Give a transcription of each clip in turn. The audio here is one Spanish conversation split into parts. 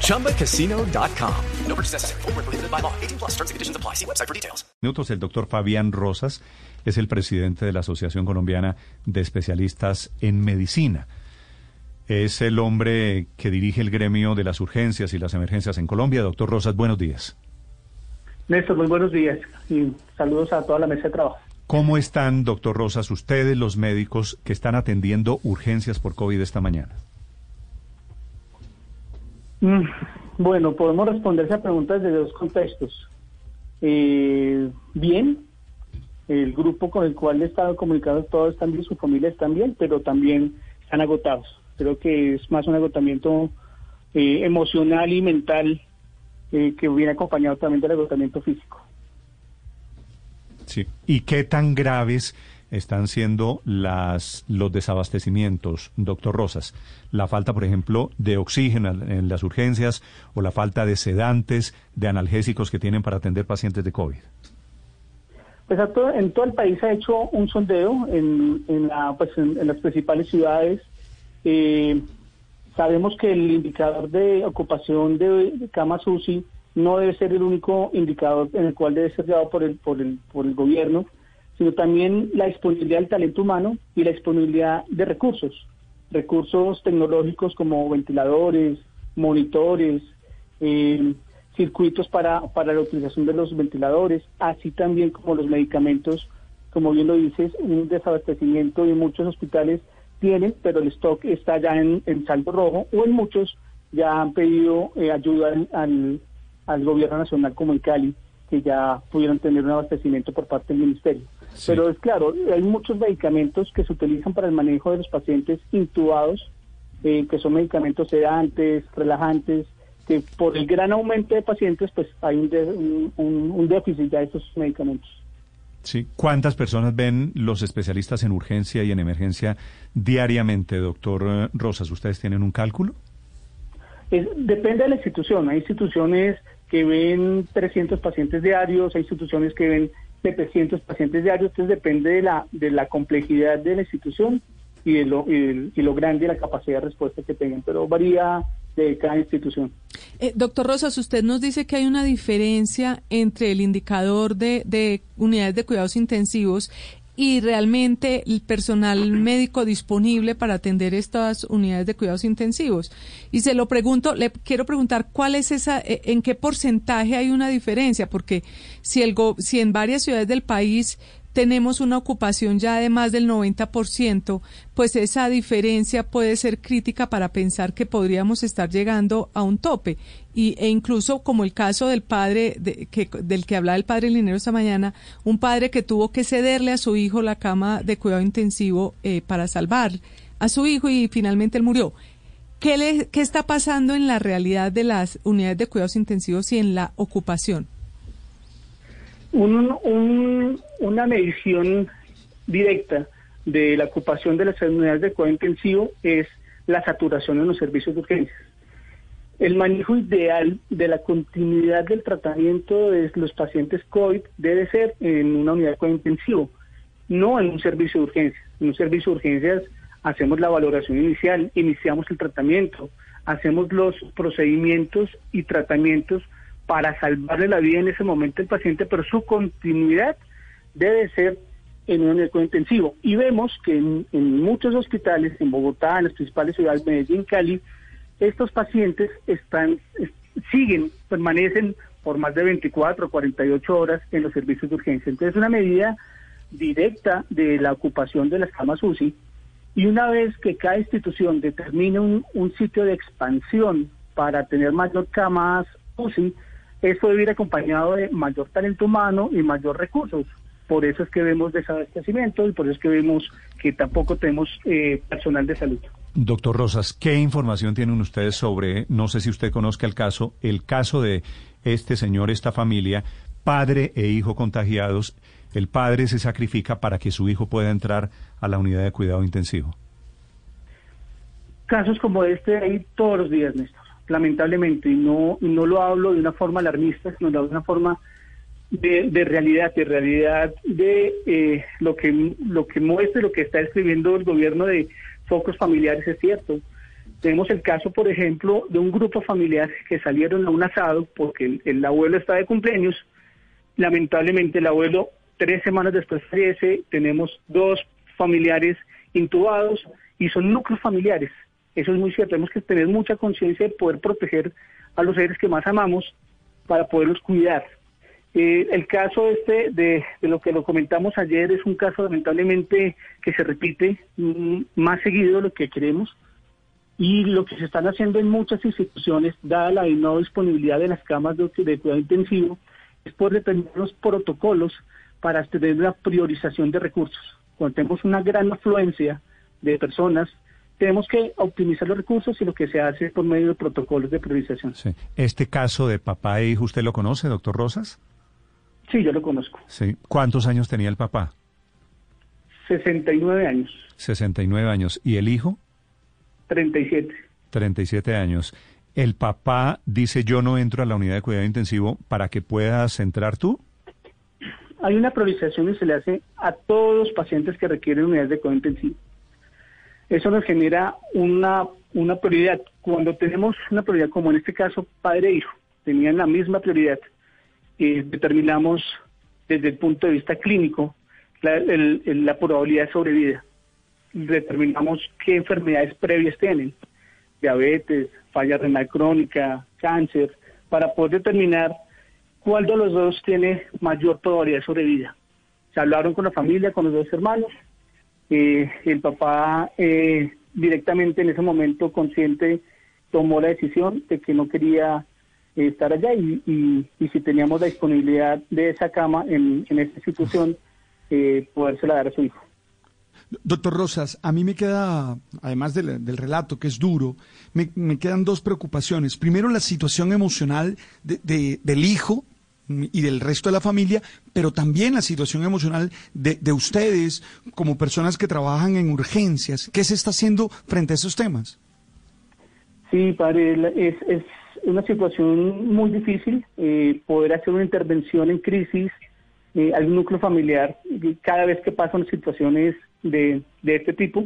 ChumbaCasino.com. No purchase necessary. Full prohibited by law. 18 plus terms and conditions apply. See website for details. Minutos, el doctor Fabián Rosas es el presidente de la Asociación Colombiana de Especialistas en Medicina. Es el hombre que dirige el gremio de las urgencias y las emergencias en Colombia. Doctor Rosas, buenos días. Néstor, muy buenos días y saludos a toda la mesa de trabajo. ¿Cómo están, doctor Rosas, ustedes, los médicos que están atendiendo urgencias por COVID esta mañana? Mm, bueno, podemos responder esa pregunta desde dos contextos. Eh, bien, el grupo con el cual he estado comunicado, todos están bien, su familia están bien, pero también están agotados. Creo que es más un agotamiento eh, emocional y mental eh, que viene acompañado también del agotamiento físico. Sí. ¿Y qué tan graves están siendo las, los desabastecimientos, doctor Rosas? La falta, por ejemplo, de oxígeno en las urgencias o la falta de sedantes, de analgésicos que tienen para atender pacientes de COVID. Pues en todo el país ha hecho un sondeo en, en, pues en, las principales ciudades. Eh, Sabemos que el indicador de ocupación de, camas UCI no debe ser el único indicador en el cual debe ser llevado por el, por el, por el gobierno, sino también la disponibilidad del talento humano y la disponibilidad de recursos, recursos tecnológicos como ventiladores, monitores, eh, circuitos para, para la utilización de los ventiladores, así también como los medicamentos, como bien lo dices, un desabastecimiento de muchos hospitales tienen, pero el stock está ya en, saldo rojo o en muchos ya han pedido eh, ayuda al, al, gobierno nacional como en Cali, que ya pudieron tener un abastecimiento por parte del ministerio. Pero es claro, hay muchos medicamentos que se utilizan para el manejo de los pacientes intubados, eh, que son medicamentos sedantes, relajantes, que por el gran aumento de pacientes, pues hay un, un, un déficit ya de estos medicamentos. Sí. ¿Cuántas personas ven los especialistas en urgencia y en emergencia diariamente, doctor eh, Rosas? ¿Ustedes tienen un cálculo? depende de la institución. Hay instituciones que ven 300 pacientes diarios, hay instituciones que ven 700 pacientes diarios, entonces depende de la, de la complejidad de la institución y de lo, y, y lo grande la capacidad de respuesta que tengan, pero varía de cada institución. Eh, doctor Rosas, usted nos dice que hay una diferencia entre el indicador de, de unidades de cuidados intensivos y realmente el personal médico disponible para atender estas unidades de cuidados intensivos. Y se lo pregunto, le quiero preguntar cuál es esa, eh, en qué porcentaje hay una diferencia, porque si el si en varias ciudades del país tenemos una ocupación ya de más del 90%, pues esa diferencia puede ser crítica para pensar que podríamos estar llegando a un tope. Y, e incluso como el caso del padre que, del que hablaba el padre Linero esta mañana, un padre que tuvo que cederle a su hijo la cama de cuidado intensivo eh, para salvar a su hijo y finalmente él murió. ¿Qué, le, ¿Qué está pasando en la realidad de las unidades de cuidados intensivos y en la ocupación? Un, una medición directa de la ocupación de las unidades de cuidado intensivo es la saturación en los servicios de urgencias. El manejo ideal de la continuidad del tratamiento de los pacientes COVID debe ser en una unidad de cuidado intensivo, no en un servicio de urgencias. En un servicio de urgencias hacemos la valoración inicial, iniciamos el tratamiento, hacemos los procedimientos y tratamientos para salvarle la vida en ese momento al paciente, pero su continuidad debe ser en un eco intensivo. Y vemos que en, muchos hospitales, en Bogotá, en las principales ciudades, Medellín, Cali, estos pacientes están siguen, permanecen por más de 24 o 48 horas en los servicios de urgencia. Entonces, una medida directa de la ocupación de las camas UCI y una vez que cada institución determine un, un sitio de expansión para tener mayor camas UCI, eso debe ir acompañado de mayor talento humano y mayor recursos. Por eso es que vemos desabastecimiento y por eso es que vemos que tampoco tenemos eh, personal de salud. Doctor Rosas, ¿qué información tienen ustedes sobre, no sé si usted conozca el caso, el caso de este señor, esta familia, padre e hijo contagiados, el padre se sacrifica para que su hijo pueda entrar a la unidad de cuidado intensivo. Casos como este hay todos los días, Néstor, lamentablemente, y no, no lo hablo de una forma alarmista, sino de una forma de, de realidad, de realidad de eh, lo que lo que muestra, lo que está escribiendo el gobierno de focos familiares es cierto. Tenemos el caso, por ejemplo, de un grupo familiar que salieron a un asado porque el, el abuelo está de cumpleaños. Lamentablemente el abuelo tres semanas después fallece, tenemos dos familiares intubados y son núcleos familiares. Eso es muy cierto, tenemos que tener mucha conciencia de poder proteger a los seres que más amamos para poderlos cuidar. Eh, el caso este de, lo que lo comentamos ayer es un caso lamentablemente que se repite mm, más seguido de lo que queremos y lo que se están haciendo en muchas instituciones, dada la no disponibilidad de las camas de, cuidado intensivo, es por determinar los protocolos para tener una priorización de recursos. Cuando tenemos una gran afluencia de personas, tenemos que optimizar los recursos y lo que se hace por medio de protocolos de priorización. Sí. ¿Este caso de papá e hijo usted lo conoce, doctor Rosas? Sí, yo lo conozco. Sí. ¿Cuántos años tenía el papá? 69 años. 69 años. ¿Y el hijo? 37. 37 años. ¿El papá dice yo no entro a la unidad de cuidado intensivo para que puedas entrar tú? Hay una priorización que se le hace a todos los pacientes que requieren unidades de cuidado intensivo. Eso nos genera una, una prioridad. Cuando tenemos una prioridad, como en este caso, padre e hijo, tenían la misma prioridad, eh, determinamos desde el punto de vista clínico la, el, la probabilidad de sobrevida. Determinamos qué enfermedades previas tienen, diabetes, falla renal crónica, cáncer, para poder determinar cuál de los dos tiene mayor probabilidad de sobrevida. Se hablaron con la familia, con los dos hermanos. Eh, el papá eh, directamente en ese momento consciente tomó la decisión de que no quería eh, estar allá y, si teníamos la disponibilidad de esa cama en, en esta institución, eh, podérsela dar a su hijo. Doctor Rosas, a mí me queda, además del, del relato que es duro, me, me, quedan dos preocupaciones. Primero, la situación emocional de, de, del hijo y del resto de la familia, pero también la situación emocional de, de, ustedes como personas que trabajan en urgencias. ¿Qué se está haciendo frente a esos temas? Sí, padre, es, es una situación muy difícil eh, poder hacer una intervención en crisis eh, al núcleo familiar. Cada vez que pasan situaciones de, de este tipo,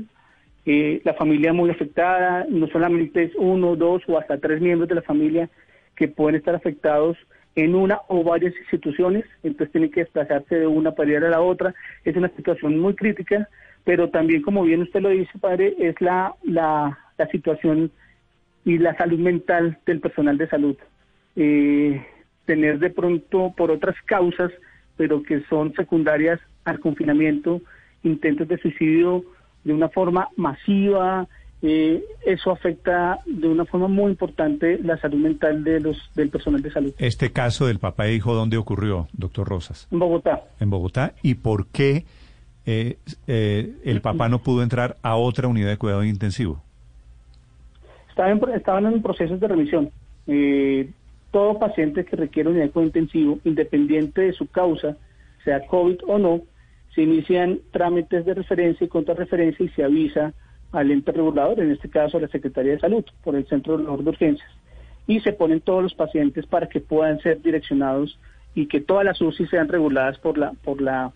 eh, la familia muy afectada, no solamente es uno, dos o hasta tres miembros de la familia que pueden estar afectados en una o varias instituciones, entonces tienen que desplazarse de una para a la otra. Es una situación muy crítica, pero también, como bien usted lo dice, padre, es la, la, la situación y la salud mental del personal de salud. Eh, tener de pronto, por otras causas, pero que son secundarias al confinamiento, intentos de suicidio de una forma masiva, eh, eso afecta de una forma muy importante la salud mental de los del personal de salud. Este caso del papá e hijo, ¿dónde ocurrió, doctor Rosas? En Bogotá. En Bogotá. ¿Y por qué eh, eh, el papá no pudo entrar a otra unidad de cuidado intensivo? Estaban, estaban en procesos de remisión. Eh, todo paciente que requiere unidad de cuidado intensivo, independiente de su causa, sea COVID o no, se inician trámites de referencia y contrarreferencia y se avisa al ente regulador, en este caso a la Secretaría de Salud, por el Centro Regulador de Urgencias. Y se ponen todos los pacientes para que puedan ser direccionados y que todas las UCI sean reguladas por la por la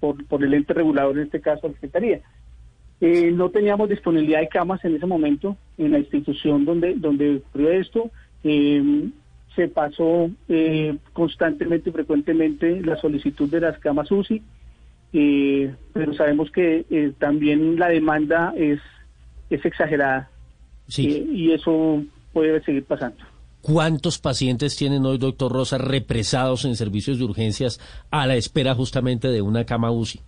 por, por el ente regulador, en este caso la Secretaría. Eh, no teníamos disponibilidad de camas en ese momento en la institución donde, donde ocurrió esto. Eh, se pasó eh, constantemente y frecuentemente la solicitud de las camas UCI eh, pero sabemos que eh, también la demanda es, es exagerada sí. eh, y eso puede seguir pasando. ¿Cuántos pacientes tienen hoy, doctor Rosa, represados en servicios de urgencias a la espera justamente de una cama UCI?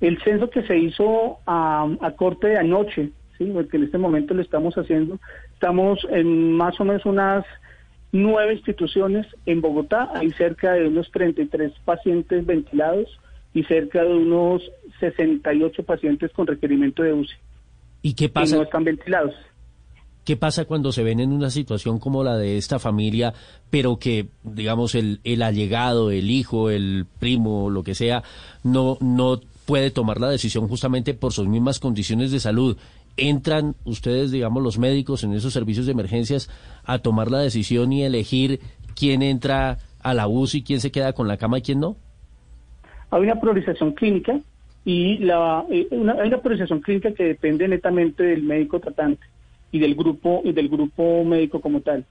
El censo que se hizo a, a corte de anoche, ¿sí? porque en este momento lo estamos haciendo, estamos en más o menos unas nueve instituciones en Bogotá, hay cerca de unos 33 pacientes ventilados, y cerca de unos 68 pacientes con requerimiento de UCI. ¿Y qué pasa? Y no están ventilados. ¿Qué pasa cuando se ven en una situación como la de esta familia, pero que, digamos, el, el allegado, el hijo, el primo, lo que sea, no, no puede tomar la decisión justamente por sus mismas condiciones de salud? ¿Entran ustedes, digamos, los médicos en esos servicios de emergencias a tomar la decisión y elegir quién entra a la UCI, quién se queda con la cama y quién no? Hay una priorización clínica y la, eh, una, priorización clínica que depende netamente del médico tratante y del grupo y del grupo médico como tal.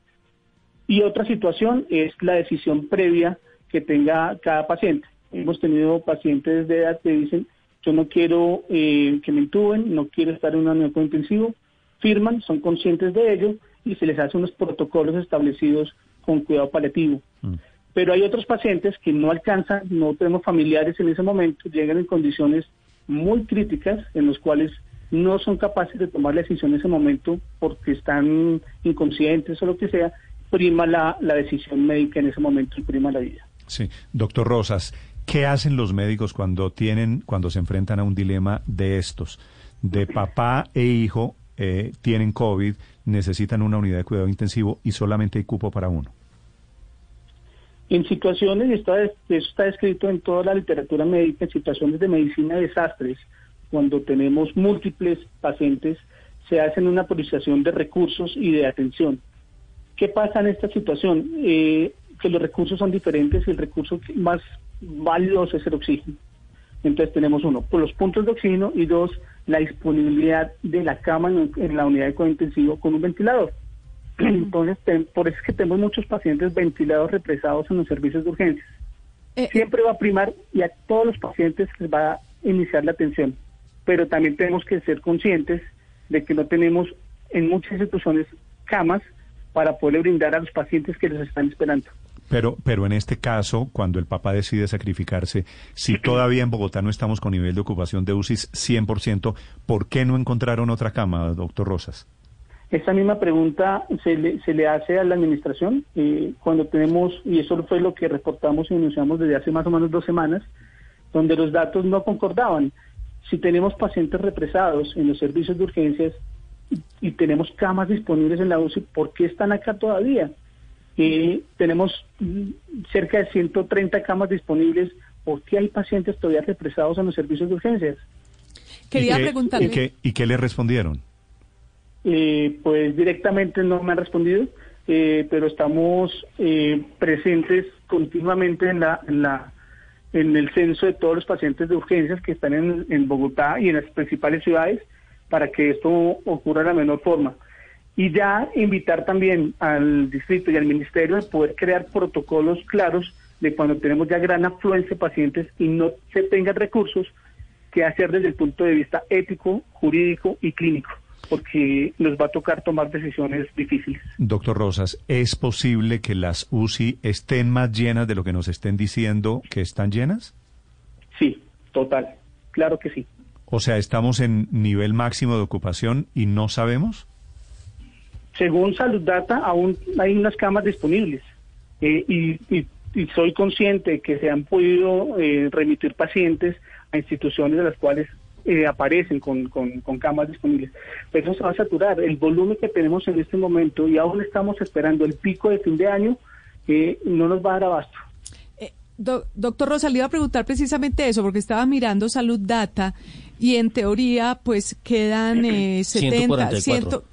Y otra situación es la decisión previa que tenga cada paciente. Hemos tenido pacientes de edad que dicen, yo no quiero eh, que me intuben, no quiero estar en un unidad intensivo, firman, son conscientes de ello y se les hace unos protocolos establecidos con cuidado paliativo. Mm. Pero hay otros pacientes que no alcanzan, no tenemos familiares en ese momento, llegan en condiciones muy críticas en los cuales no son capaces de tomar la decisión en ese momento porque están inconscientes o lo que sea, prima la, decisión médica en ese momento y prima la vida. Sí, doctor Rosas, ¿qué hacen los médicos cuando tienen, cuando se enfrentan a un dilema de estos? De papá e hijo eh, tienen COVID, necesitan una unidad de cuidado intensivo y solamente hay cupo para uno. En situaciones, y esto está escrito en toda la literatura médica, en situaciones de medicina de desastres, cuando tenemos múltiples pacientes, se hacen una priorización de recursos y de atención. ¿Qué pasa en esta situación? Eh, que los recursos son diferentes y el recurso más valioso es el oxígeno. Entonces tenemos uno, por los puntos de oxígeno y dos, la disponibilidad de la cama en, la unidad de cuidado intensivo con un ventilador. Entonces, por eso es que tenemos muchos pacientes ventilados represados en los servicios de urgencias. Eh, Siempre va a primar y a todos los pacientes les va a iniciar la atención pero también tenemos que ser conscientes de que no tenemos en muchas instituciones camas para poder brindar a los pacientes que les están esperando. Pero, pero en este caso, cuando el papá decide sacrificarse, si todavía en Bogotá no estamos con nivel de ocupación de UCI 100%, ¿por qué no encontraron otra cama, doctor Rosas? Esta misma pregunta se le, se le hace a la administración eh, cuando tenemos, y eso fue lo que reportamos y anunciamos desde hace más o menos dos semanas, donde los datos no concordaban si tenemos pacientes represados en los servicios de urgencias y, tenemos camas disponibles en la UCI, ¿por qué están acá todavía? Eh, tenemos mm, cerca de 130 camas disponibles, ¿por qué hay pacientes todavía represados en los servicios de urgencias? Quería preguntarle. ¿y qué, ¿Y qué le respondieron? Eh, pues directamente no me han respondido, eh, pero estamos eh, presentes continuamente en la, en la en el censo de todos los pacientes de urgencias que están en, Bogotá y en las principales ciudades para que esto ocurra de la menor forma. Y ya invitar también al distrito y al ministerio a poder crear protocolos claros de cuando tenemos ya gran afluencia de pacientes y no se tengan recursos, que hacer desde el punto de vista ético, jurídico y clínico porque nos va a tocar tomar decisiones difíciles. Doctor Rosas, ¿es posible que las UCI estén más llenas de lo que nos estén diciendo que están llenas? Sí, total, claro que sí. O sea, ¿estamos en nivel máximo de ocupación y no sabemos? Según Salud Data, aún hay unas camas disponibles eh, y, soy consciente que se han podido eh, remitir pacientes a instituciones de las cuales eh, aparecen con, con, camas disponibles. Pero eso se va a saturar. El volumen que tenemos en este momento y aún estamos esperando el pico de fin de año, eh, no nos va a dar abasto. Eh, doctor Rosa, le iba a preguntar precisamente eso, porque estaba mirando Salud Data y en teoría pues quedan eh, 70, 144.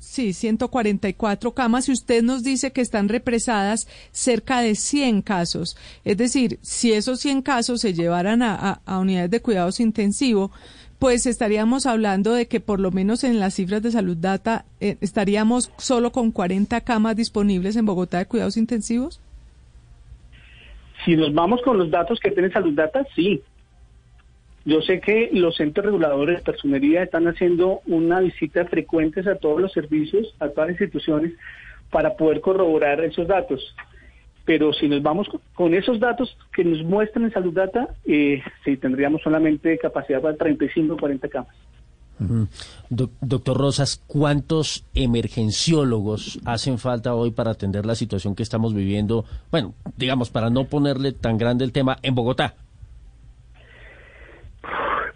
Sí, 144 camas y usted nos dice que están represadas cerca de 100 casos. Es decir, si esos 100 casos se llevaran a, unidades de cuidados intensivos, pues estaríamos hablando de que por lo menos en las cifras de salud data eh, estaríamos solo con 40 camas disponibles en Bogotá de cuidados intensivos. Si nos vamos con los datos que tiene salud data, sí, yo sé que los entes reguladores de personería están haciendo una visita frecuentes a todos los servicios, a todas las instituciones, para poder corroborar esos datos. Pero si nos vamos con esos datos que nos muestran en Salud Data, eh, sí tendríamos solamente capacidad para 35 o 40 camas. doctor Rosas, ¿cuántos emergenciólogos hacen falta hoy para atender la situación que estamos viviendo? Bueno, digamos, para no ponerle tan grande el tema en Bogotá.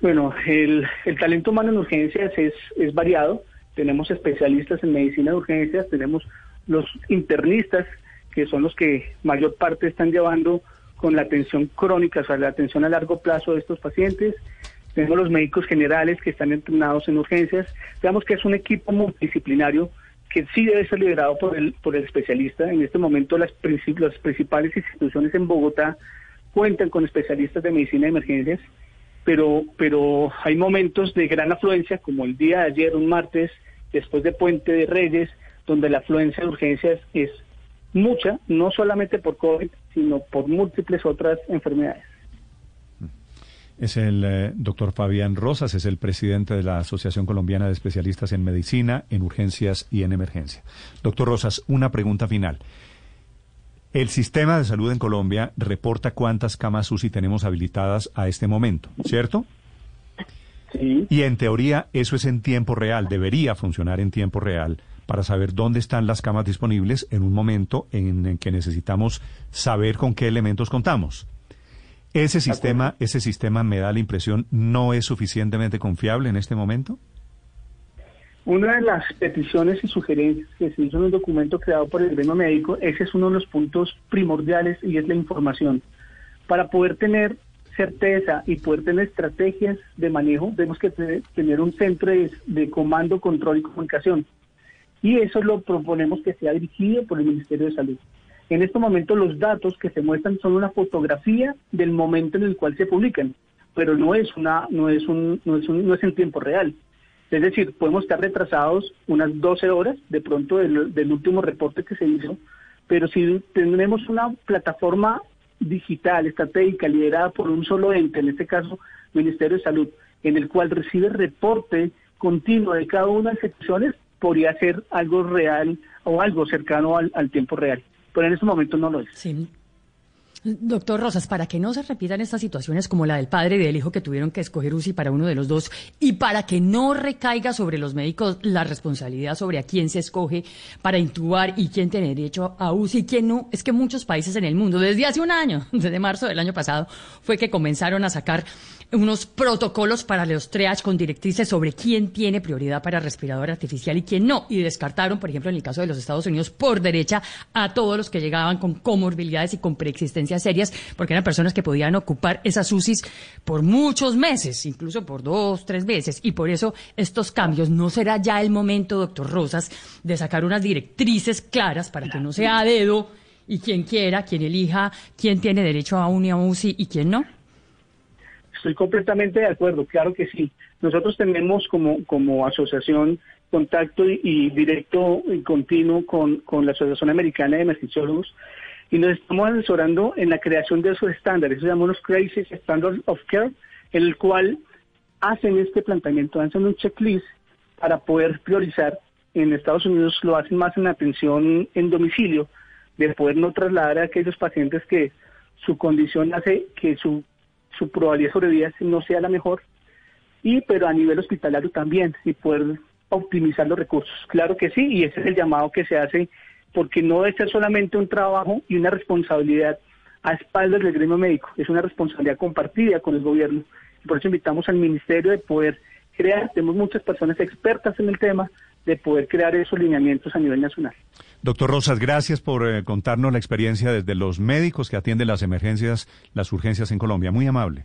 Bueno, el, talento humano en urgencias es, es variado. tenemos especialistas en medicina de urgencias, tenemos los internistas, que son los que mayor parte están llevando con la atención crónica, o sea, la atención a largo plazo de estos pacientes. Tenemos los médicos generales que están entrenados en urgencias. Digamos que es un equipo multidisciplinario que sí debe ser liderado por el, por el especialista. En este momento las, las principales instituciones en Bogotá cuentan con especialistas de medicina de emergencias, pero, pero hay momentos de gran afluencia, como el día de ayer, un martes, después de Puente de Reyes, donde la afluencia de urgencias es mucha, no solamente por COVID, sino por múltiples otras enfermedades. Es el eh, doctor Fabián Rosas, es el presidente de la Asociación Colombiana de Especialistas en Medicina, en Urgencias y en Emergencia. Doctor Rosas, una pregunta final. El sistema de salud en Colombia reporta cuántas camas UCI tenemos habilitadas a este momento, ¿cierto? Sí. Y en teoría eso es en tiempo real, debería funcionar en tiempo real para saber dónde están las camas disponibles en un momento en, en que necesitamos saber con qué elementos contamos. ¿Ese sistema, ese sistema me da la impresión no es suficientemente confiable en este momento? Una de las peticiones y sugerencias que se hizo en un documento creado por el gremio médico, ese es uno de los puntos primordiales y es la información. Para poder tener certeza y poder tener estrategias de manejo, tenemos que tener un centro de, de comando, control y comunicación. Y eso lo proponemos que sea dirigido por el Ministerio de Salud. En este momento los datos que se muestran son una fotografía del momento en el cual se publican, pero no es una, no es un, no es, un, no es en tiempo real. Es decir, podemos estar retrasados unas 12 horas de pronto del, último reporte que se hizo, pero si tenemos una plataforma digital, estratégica, liderada por un solo ente, en este caso Ministerio de Salud, en el cual recibe reporte continuo de cada una de las secciones, podría ser algo real o algo cercano al, al tiempo real pero en este momento no lo es. Sí. Doctor Rosas, para que no se repitan estas situaciones como la del padre y del hijo que tuvieron que escoger UCI para uno de los dos y para que no recaiga sobre los médicos la responsabilidad sobre a quién se escoge para intubar y quién tiene derecho a UCI y quién no, es que muchos países en el mundo, desde hace un año, desde marzo del año pasado, fue que comenzaron a sacar unos protocolos para los triage con directrices sobre quién tiene prioridad para respirador artificial y quién no. Y descartaron, por ejemplo, en el caso de los Estados Unidos, por derecha a todos los que llegaban con comorbilidades y con preexistencias serias, porque eran personas que podían ocupar esas UCIs por muchos meses, incluso por dos, tres meses. Y por eso estos cambios no será ya el momento, doctor Rosas, de sacar unas directrices claras para que no sea a dedo y quien quiera, quien elija, quién tiene derecho a una UCI y quién no. Estoy completamente de acuerdo, claro que sí. Nosotros tenemos como, como asociación contacto y, directo y continuo con, con, la Asociación Americana de Emergenciólogos y nos estamos asesorando en la creación de esos estándares, eso llamamos Crisis Standards of Care, en el cual hacen este planteamiento, hacen un checklist para poder priorizar. En Estados Unidos lo hacen más en atención en domicilio, de poder no trasladar a aquellos pacientes que su condición hace que su su probabilidad de sobrevida no sea la mejor, y pero a nivel hospitalario también, y poder optimizar los recursos. Claro que sí, y ese es el llamado que se hace, porque no debe ser solamente un trabajo y una responsabilidad a espaldas del gremio médico, es una responsabilidad compartida con el gobierno. Por eso invitamos al ministerio de poder crear, tenemos muchas personas expertas en el tema, de poder crear esos lineamientos a nivel nacional. Doctor Rosas, gracias por eh, contarnos la experiencia desde los médicos que atienden las emergencias, las urgencias en Colombia. Muy amable.